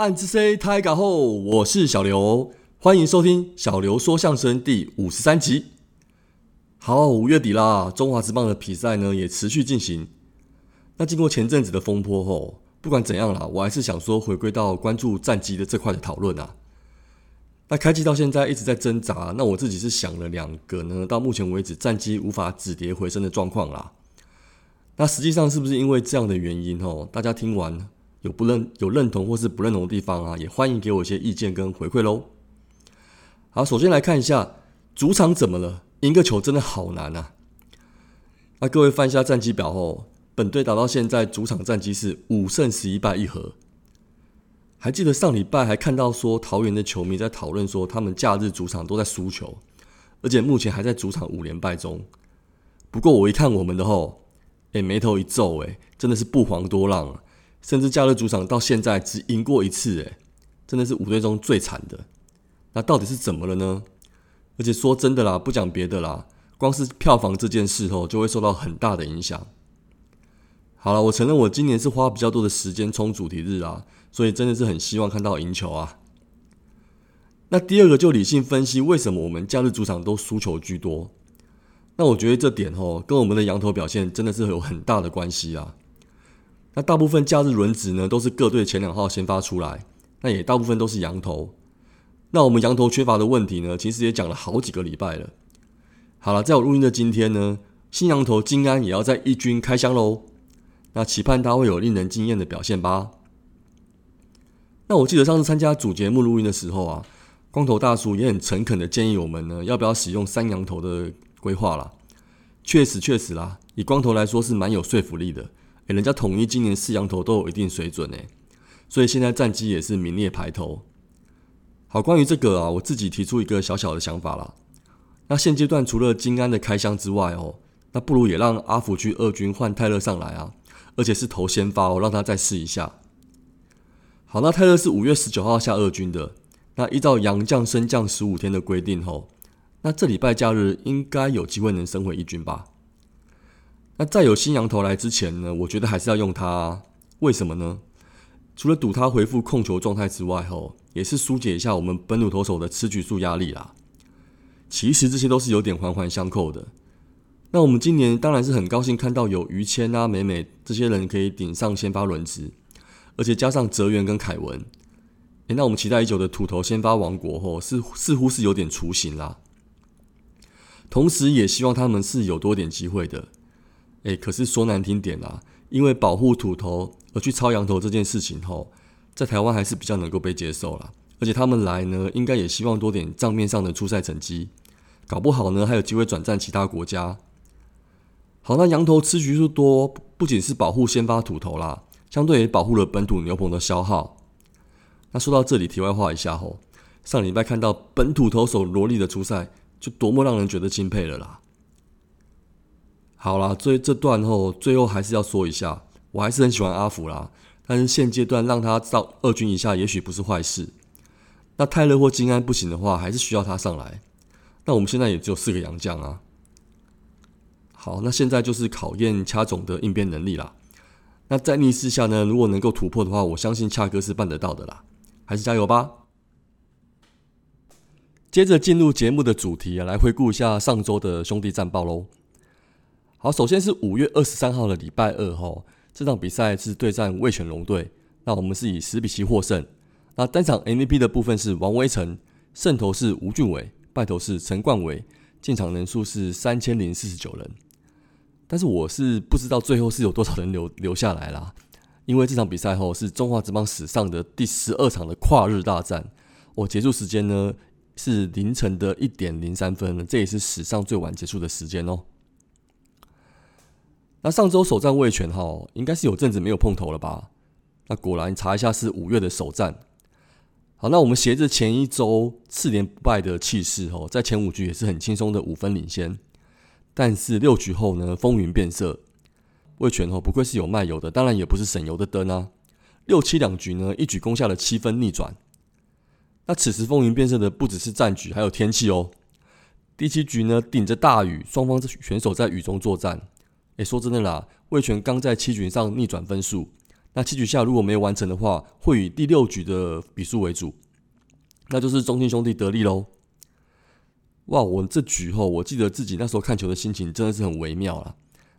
暗之 C 太嘎后，我是小刘，欢迎收听小刘说相声第五十三集。好，五月底啦，中华职棒的比赛呢也持续进行。那经过前阵子的风波后，不管怎样啦，我还是想说回归到关注战机的这块的讨论啊。那开机到现在一直在挣扎，那我自己是想了两个呢，到目前为止战机无法止跌回升的状况啦。那实际上是不是因为这样的原因哦？大家听完有不认有认同或是不认同的地方啊，也欢迎给我一些意见跟回馈喽。好，首先来看一下主场怎么了？赢个球真的好难啊！那各位翻一下战绩表后，本队打到现在主场战绩是五胜十一败一和。还记得上礼拜还看到说桃园的球迷在讨论说他们假日主场都在输球，而且目前还在主场五连败中。不过我一看我们的后。哎，眉头一皱，哎，真的是不遑多让啊！甚至假日主场到现在只赢过一次，哎，真的是五队中最惨的。那到底是怎么了呢？而且说真的啦，不讲别的啦，光是票房这件事哦，就会受到很大的影响。好了，我承认我今年是花比较多的时间冲主题日啊，所以真的是很希望看到赢球啊。那第二个就理性分析，为什么我们假日主场都输球居多？那我觉得这点哦，跟我们的羊头表现真的是有很大的关系啊。那大部分假日轮值呢，都是各队前两号先发出来，那也大部分都是羊头。那我们羊头缺乏的问题呢，其实也讲了好几个礼拜了。好了，在我录音的今天呢，新羊头金安也要在一军开箱喽。那期盼他会有令人惊艳的表现吧。那我记得上次参加主节目录音的时候啊，光头大叔也很诚恳的建议我们呢，要不要使用三羊头的。规划啦，确实确实啦，以光头来说是蛮有说服力的。人家统一今年四羊头都有一定水准诶，所以现在战绩也是名列排头。好，关于这个啊，我自己提出一个小小的想法啦。那现阶段除了金安的开箱之外哦，那不如也让阿福去二军换泰勒上来啊，而且是头先发哦，让他再试一下。好，那泰勒是五月十九号下二军的，那依照杨将升降十五天的规定哦。那这礼拜假日应该有机会能升回一军吧？那在有新羊头来之前呢，我觉得还是要用他。为什么呢？除了赌他回复控球状态之外，吼，也是疏解一下我们本土投手的吃局数压力啦。其实这些都是有点环环相扣的。那我们今年当然是很高兴看到有于谦啊、美美这些人可以顶上先发轮值，而且加上泽源跟凯文，诶，那我们期待已久的土头先发王国吼，是似乎是有点雏形啦。同时，也希望他们是有多点机会的。诶，可是说难听点啦，因为保护土头而去抄羊头这件事情后，在台湾还是比较能够被接受啦。而且他们来呢，应该也希望多点账面上的出赛成绩，搞不好呢还有机会转战其他国家。好，那羊头吃局数多，不仅是保护先发土头啦，相对也保护了本土牛棚的消耗。那说到这里，题外话一下吼，上礼拜看到本土投手罗莉的出赛。就多么让人觉得钦佩了啦！好啦，这这段后最后还是要说一下，我还是很喜欢阿福啦。但是现阶段让他到二军以下，也许不是坏事。那泰勒或金安不行的话，还是需要他上来。那我们现在也只有四个洋将啊。好，那现在就是考验掐总的应变能力啦。那在逆势下呢，如果能够突破的话，我相信恰哥是办得到的啦。还是加油吧！接着进入节目的主题啊，来回顾一下上周的兄弟战报喽。好，首先是五月二十三号的礼拜二哈，这场比赛是对战味全龙队，那我们是以十比七获胜。那单场 MVP 的部分是王威成，胜投是吴俊伟，败投是陈冠伟，进场人数是三千零四十九人。但是我是不知道最后是有多少人留留下来啦，因为这场比赛后是中华职棒史上的第十二场的跨日大战，我结束时间呢？是凌晨的一点零三分，这也是史上最晚结束的时间哦。那上周首战卫权哈，应该是有阵子没有碰头了吧？那果然查一下是五月的首战。好，那我们携着前一周四连不败的气势哦，在前五局也是很轻松的五分领先。但是六局后呢，风云变色，卫权哦不愧是有卖油的，当然也不是省油的灯啊。六七两局呢，一举攻下了七分逆转。那此时风云变色的不只是战局，还有天气哦。第七局呢，顶着大雨，双方选手在雨中作战。诶，说真的啦，魏权刚在七局上逆转分数，那七局下如果没有完成的话，会以第六局的比数为主，那就是中信兄弟得利喽。哇，我这局后，我记得自己那时候看球的心情真的是很微妙了。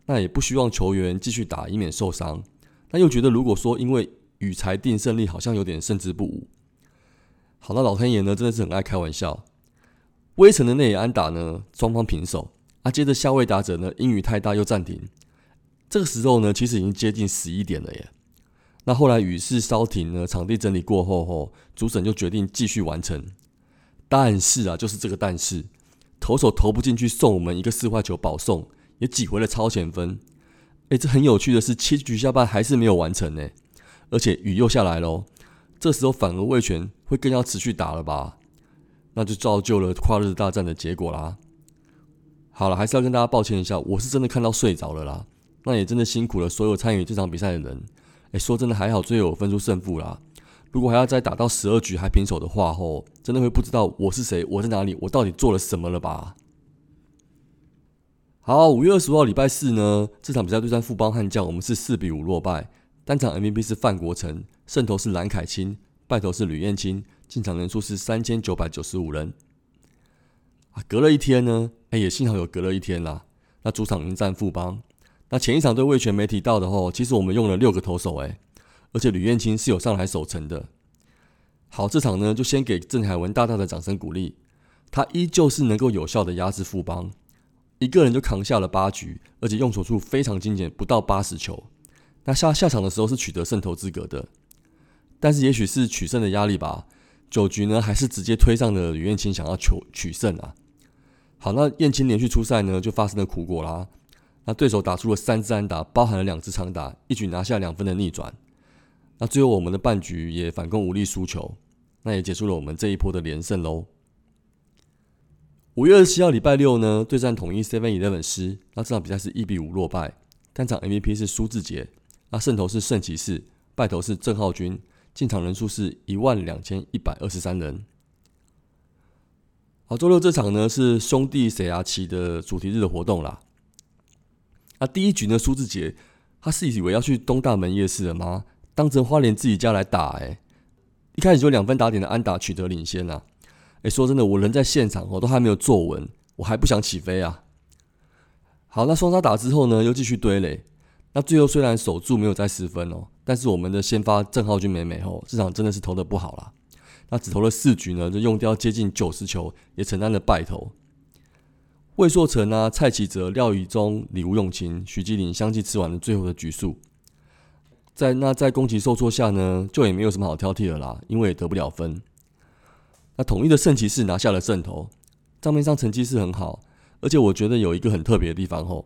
那也不希望球员继续打，以免受伤。但又觉得如果说因为雨才定胜利，好像有点胜之不武。好，那老天爷呢，真的是很爱开玩笑。微城的内野安打呢，双方平手。啊，接着下位打者呢，因雨太大又暂停。这个时候呢，其实已经接近十一点了耶。那后来雨势稍停呢，场地整理过后后，主审就决定继续完成。但是啊，就是这个但是，投手投不进去，送我们一个四坏球保送，也挤回了超前分。哎，这很有趣的是，七局下半还是没有完成呢，而且雨又下来喽。这时候反而魏权会更要持续打了吧？那就造就了跨日大战的结果啦。好了，还是要跟大家抱歉一下，我是真的看到睡着了啦。那也真的辛苦了所有参与这场比赛的人。哎，说真的还好，最后分出胜负啦。如果还要再打到十二局还平手的话，吼，真的会不知道我是谁，我在哪里，我到底做了什么了吧？好，五月二十号礼拜四呢，这场比赛对战富邦悍将，我们是四比五落败。单场 MVP 是范国成，胜投是蓝凯钦，败投是吕彦青，进场人数是三千九百九十五人。啊，隔了一天呢，哎，也幸好有隔了一天啦。那主场迎战富邦，那前一场对魏权没提到的吼，其实我们用了六个投手，哎，而且吕彦青是有上来守城的。好，这场呢就先给郑海文大大的掌声鼓励，他依旧是能够有效的压制富邦，一个人就扛下了八局，而且用球数非常精简，不到八十球。那下下场的时候是取得胜投资格的，但是也许是取胜的压力吧，九局呢还是直接推上了吕彦青，想要求取胜啊。好，那燕青连续出赛呢，就发生了苦果啦。那对手打出了三支安打，包含了两支长打，一举拿下两分的逆转。那最后我们的半局也反攻无力输球，那也结束了我们这一波的连胜喽。五月二十七号礼拜六呢，对战统一 Seven Eleven 师，那这场比赛是一比五落败，单场 MVP 是苏志杰，那胜投是圣骑士，败投是郑浩君，进场人数是一万两千一百二十三人。好，周六这场呢是兄弟谁牙旗的主题日的活动啦。那第一局呢，苏志杰他是以为要去东大门夜市了吗？当成花莲自己家来打哎，一开始就两分打点的安打取得领先啦。哎，说真的，我人在现场，我都还没有坐稳，我还不想起飞啊。好，那双杀打之后呢，又继续堆垒。那最后虽然守住没有再失分哦，但是我们的先发郑浩君美美后，这场真的是投的不好啦。那只投了四局呢，就用掉接近九十球，也承担了败投。魏硕成啊、蔡启哲、廖宇中、李吴永琴、徐基林相继吃完了最后的局数。在那在攻击受挫下呢，就也没有什么好挑剔的啦，因为也得不了分。那统一的圣骑士拿下了胜投，账面上成绩是很好，而且我觉得有一个很特别的地方吼，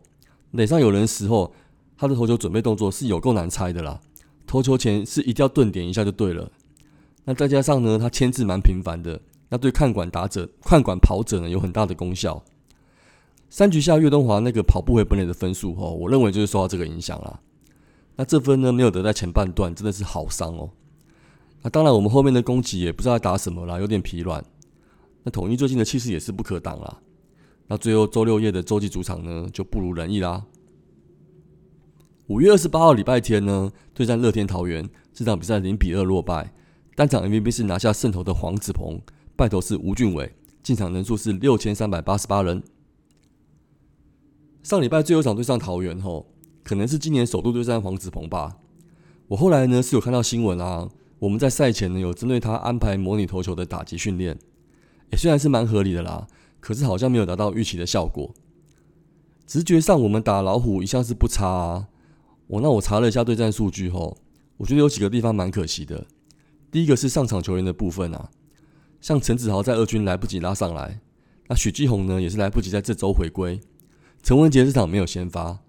垒上有人时候，他的投球准备动作是有够难猜的啦，投球前是一定要顿点一下就对了。那再加上呢，他签字蛮频繁的，那对看管打者、看管跑者呢有很大的功效。三局下岳东华那个跑步回本垒的分数哦，我认为就是受到这个影响啦。那这分呢没有得在前半段，真的是好伤哦。那当然我们后面的攻击也不知道打什么啦，有点疲软。那统一最近的气势也是不可挡啦。那最后周六夜的洲际主场呢就不如人意啦。五月二十八号礼拜天呢对战乐天桃园，这场比赛零比二落败。单场 MVP 是拿下胜投的黄子鹏，败投是吴俊伟，进场人数是六千三百八十八人。上礼拜最后一场对上桃园吼，可能是今年首度对战黄子鹏吧。我后来呢是有看到新闻啊，我们在赛前呢有针对他安排模拟投球的打击训练，也虽然是蛮合理的啦，可是好像没有达到预期的效果。直觉上我们打老虎一向是不差啊，我那我查了一下对战数据后，我觉得有几个地方蛮可惜的。第一个是上场球员的部分啊，像陈子豪在二军来不及拉上来，那许继宏呢也是来不及在这周回归，陈文杰这场没有先发，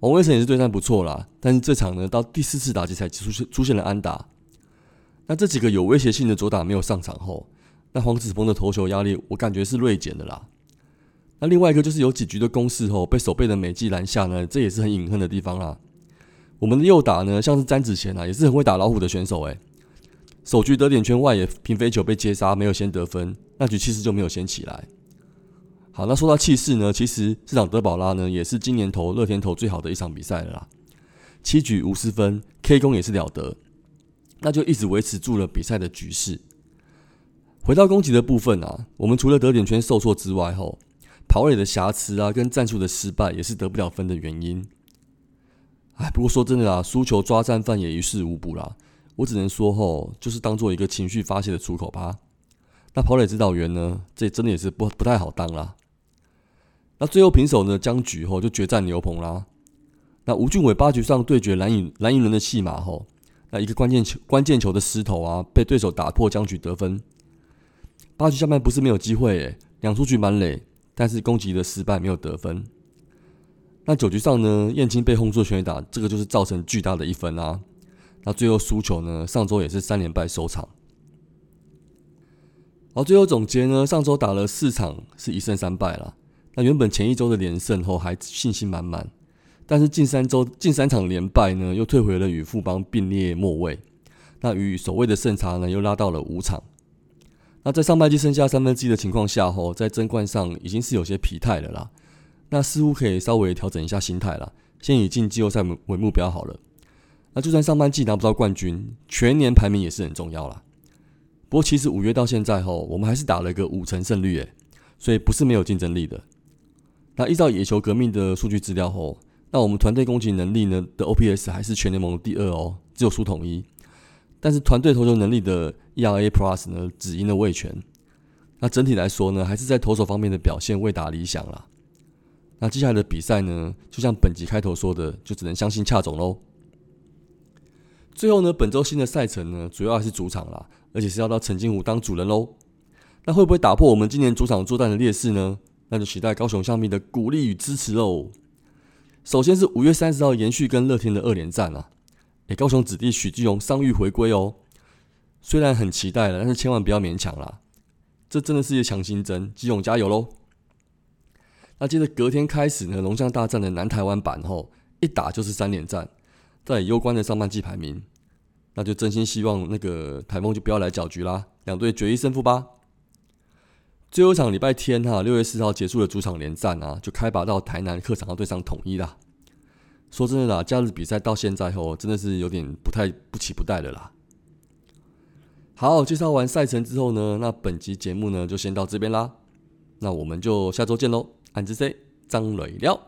王威成也是对战不错啦，但是这场呢到第四次打击才出现出现了安打，那这几个有威胁性的左打没有上场后，那黄子鹏的投球压力我感觉是锐减的啦。那另外一个就是有几局的攻势后被守备的美纪拦下呢，这也是很隐恨的地方啦。我们的右打呢像是詹子贤啊，也是很会打老虎的选手诶。首局得点圈外野平飞球被接杀，没有先得分，那局气势就没有先起来。好，那说到气势呢，其实这场德保拉呢也是今年投乐天投最好的一场比赛了啦。七局五十分，K 攻也是了得，那就一直维持住了比赛的局势。回到攻击的部分啊，我们除了得点圈受挫之外，吼跑垒的瑕疵啊，跟战术的失败也是得不了分的原因。哎，不过说真的啦，输球抓战犯也于事无补啦。我只能说吼，就是当做一个情绪发泄的出口吧。那跑垒指导员呢，这真的也是不不太好当啦。那最后平手呢，僵局后就决战牛棚啦。那吴俊伟八局上对决蓝银蓝银轮的戏码后，那一个关键球关键球的失投啊，被对手打破僵局得分。八局下半不是没有机会诶，两出局满垒，但是攻击的失败没有得分。那九局上呢，燕青被轰出全垒打，这个就是造成巨大的一分啊。那最后输球呢，上周也是三连败收场。好，最后总结呢，上周打了四场是一胜三败了。那原本前一周的连胜后还信心满满，但是近三周近三场连败呢，又退回了与富邦并列末位。那与所谓的胜差呢，又拉到了五场。那在上半季剩下三分之一的情况下，后在争冠上已经是有些疲态了啦。那似乎可以稍微调整一下心态了，先以进季后赛为目标好了。那就算上半季拿不到冠军，全年排名也是很重要啦。不过其实五月到现在后，我们还是打了一个五成胜率，诶，所以不是没有竞争力的。那依照野球革命的数据资料后，那我们团队攻击能力呢的 OPS 还是全联盟第二哦，只有输统一。但是团队投球能力的 ERA Plus 呢，只赢了卫权。那整体来说呢，还是在投手方面的表现未达理想啦。那接下来的比赛呢，就像本集开头说的，就只能相信恰总喽。最后呢，本周新的赛程呢，主要还是主场啦，而且是要到陈金湖当主人喽。那会不会打破我们今年主场作战的劣势呢？那就期待高雄象迷的鼓励与支持喽。首先是五月三十号延续跟乐天的二连战啊。诶，高雄子弟许继荣伤愈回归哦，虽然很期待了，但是千万不要勉强啦，这真的是一个强心针，基勇加油喽！那接着隔天开始呢，龙象大战的南台湾版后一打就是三连战，在攸关的上半季排名，那就真心希望那个台风就不要来搅局啦，两队决一胜负吧。最后一场礼拜天哈，六月四号结束的主场连战啊，就开拔到台南客场要对上统一啦。说真的啦，假日比赛到现在后，真的是有点不太不期不待的啦。好，介绍完赛程之后呢，那本集节目呢就先到这边啦。那我们就下周见喽，安之 C 张磊了。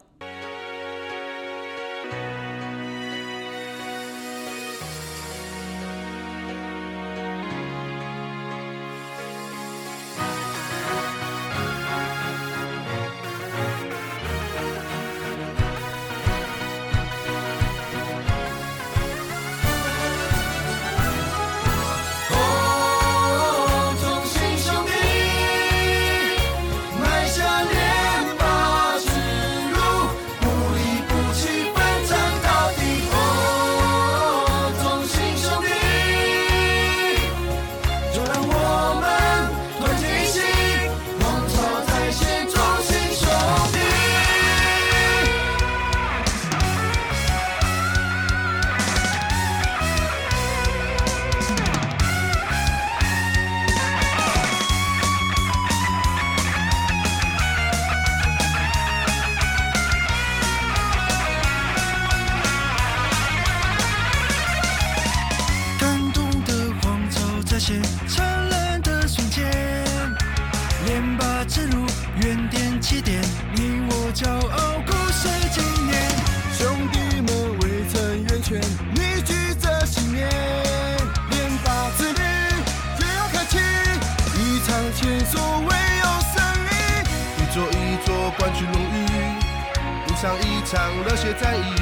上一场热血战役，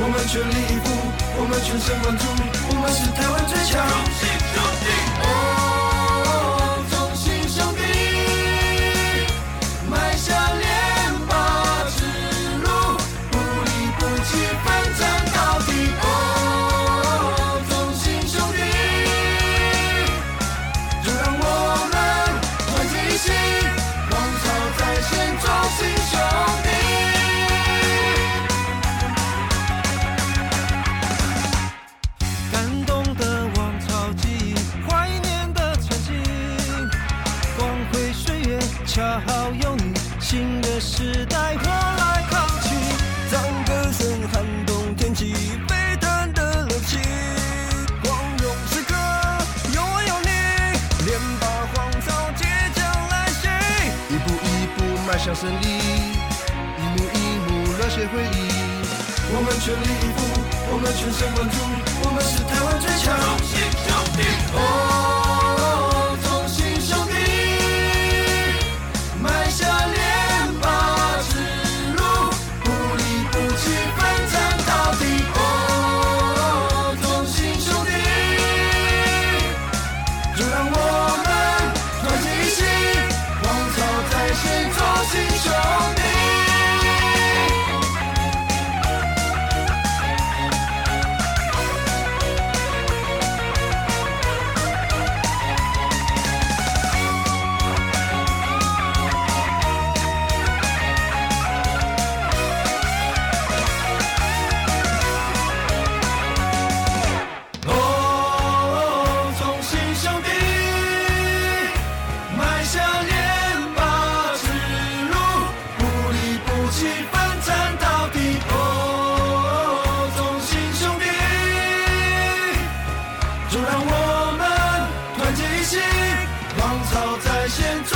我们全力以赴，我们全神贯注，我们是台湾最强。现在。